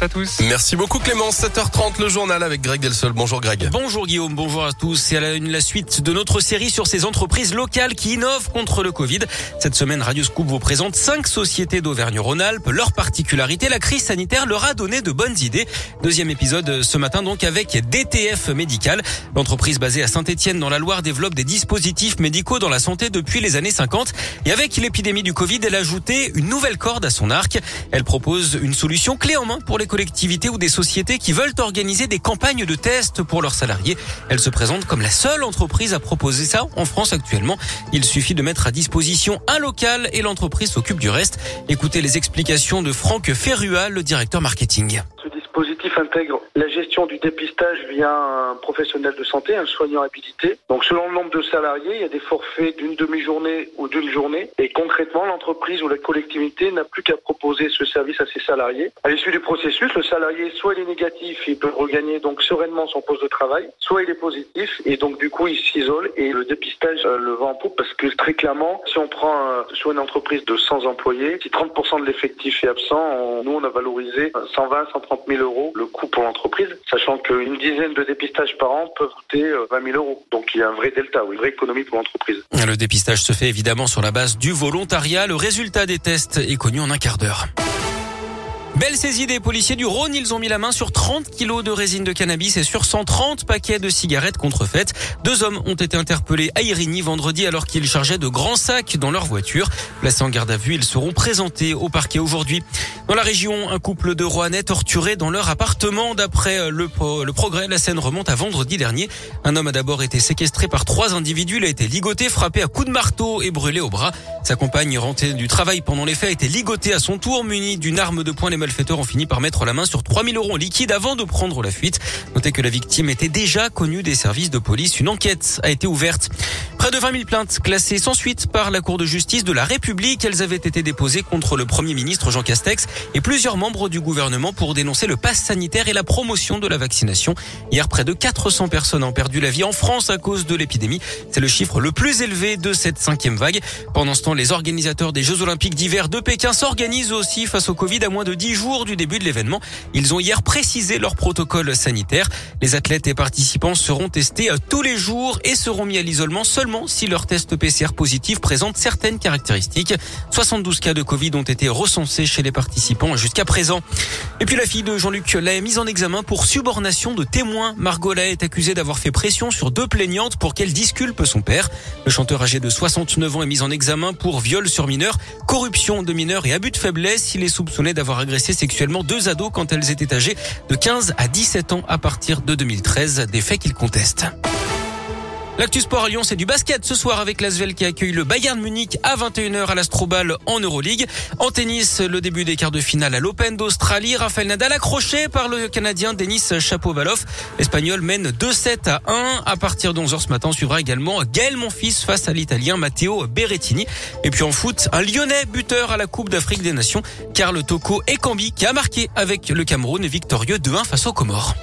à tous. Merci beaucoup Clément. 7h30, le journal avec Greg Delsol. Bonjour Greg. Bonjour Guillaume, bonjour à tous. C'est la, la suite de notre série sur ces entreprises locales qui innovent contre le Covid. Cette semaine, Radio Scoop vous présente cinq sociétés d'Auvergne-Rhône-Alpes. Leur particularité, la crise sanitaire leur a donné de bonnes idées. Deuxième épisode ce matin donc avec DTF Médical. L'entreprise basée à Saint-Etienne dans la Loire développe des dispositifs médicaux dans la santé depuis les années 50. Et avec l'épidémie du Covid, elle a ajouté une nouvelle corde à son arc. Elle propose une solution clé en main pour les collectivités ou des sociétés qui veulent organiser des campagnes de tests pour leurs salariés. Elle se présente comme la seule entreprise à proposer ça en France actuellement. Il suffit de mettre à disposition un local et l'entreprise s'occupe du reste. Écoutez les explications de Franck Ferrua, le directeur marketing dispositif intègre la gestion du dépistage via un professionnel de santé, un soignant habilité. Donc selon le nombre de salariés, il y a des forfaits d'une demi-journée ou d'une journée. Et concrètement, l'entreprise ou la collectivité n'a plus qu'à proposer ce service à ses salariés. À l'issue du processus, le salarié, soit il est négatif, il peut regagner donc sereinement son poste de travail, soit il est positif et donc du coup il s'isole et le dépistage euh, le vend en poupe parce que très clairement, si on prend euh, sur une entreprise de 100 employés, si 30% de l'effectif est absent, nous on a valorisé 120, 130 000 euros le coût pour l'entreprise, sachant qu'une dizaine de dépistages par an peuvent coûter 20 euh, 000 euros. Donc il y a un vrai delta, une vraie économie pour l'entreprise. Le dépistage se fait évidemment sur la base du volontariat. Le résultat des tests est connu en un quart d'heure. Belle saisie des policiers du Rhône. Ils ont mis la main sur 30 kilos de résine de cannabis et sur 130 paquets de cigarettes contrefaites. Deux hommes ont été interpellés à Irigny vendredi alors qu'ils chargeaient de grands sacs dans leur voiture. Placés en garde à vue, ils seront présentés au parquet aujourd'hui. Dans la région, un couple de Rouennais torturés dans leur appartement. D'après le, le progrès, la scène remonte à vendredi dernier. Un homme a d'abord été séquestré par trois individus. Il a été ligoté, frappé à coups de marteau et brûlé au bras. Sa compagne rentrée du travail pendant les faits a été ligotée à son tour, munie d'une arme de poing. Malfaiteurs ont fini par mettre la main sur 3000 euros en liquide avant de prendre la fuite. Notez que la victime était déjà connue des services de police. Une enquête a été ouverte. Près de 20 000 plaintes classées sans suite par la Cour de justice de la République. Elles avaient été déposées contre le Premier ministre Jean Castex et plusieurs membres du gouvernement pour dénoncer le pass sanitaire et la promotion de la vaccination. Hier, près de 400 personnes ont perdu la vie en France à cause de l'épidémie. C'est le chiffre le plus élevé de cette cinquième vague. Pendant ce temps, les organisateurs des Jeux Olympiques d'hiver de Pékin s'organisent aussi face au Covid à moins de 10 jours du début de l'événement. Ils ont hier précisé leur protocole sanitaire. Les athlètes et participants seront testés tous les jours et seront mis à l'isolement si leur test PCR positif présente certaines caractéristiques. 72 cas de Covid ont été recensés chez les participants jusqu'à présent. Et puis la fille de Jean-Luc Lay mise en examen pour subornation de témoins. Margot Lay est accusée d'avoir fait pression sur deux plaignantes pour qu'elle disculpe son père. Le chanteur âgé de 69 ans est mis en examen pour viol sur mineur, corruption de mineurs et abus de faiblesse. Il est soupçonné d'avoir agressé sexuellement deux ados quand elles étaient âgées de 15 à 17 ans à partir de 2013, des faits qu'il conteste. L'actu sport à Lyon, c'est du basket ce soir avec l'Asvel qui accueille le Bayern Munich à 21h à l'Astrobal en Euroleague. En tennis, le début des quarts de finale à l'Open d'Australie. Rafael Nadal accroché par le Canadien Denis Chapovalov. L'Espagnol mène 2-7 à 1. À partir de 11h ce matin, suivra également Gaël Monfils face à l'Italien Matteo Berrettini. Et puis en foot, un Lyonnais buteur à la Coupe d'Afrique des Nations, Carl Toko Ekambi qui a marqué avec le Cameroun victorieux 2-1 face aux Comores.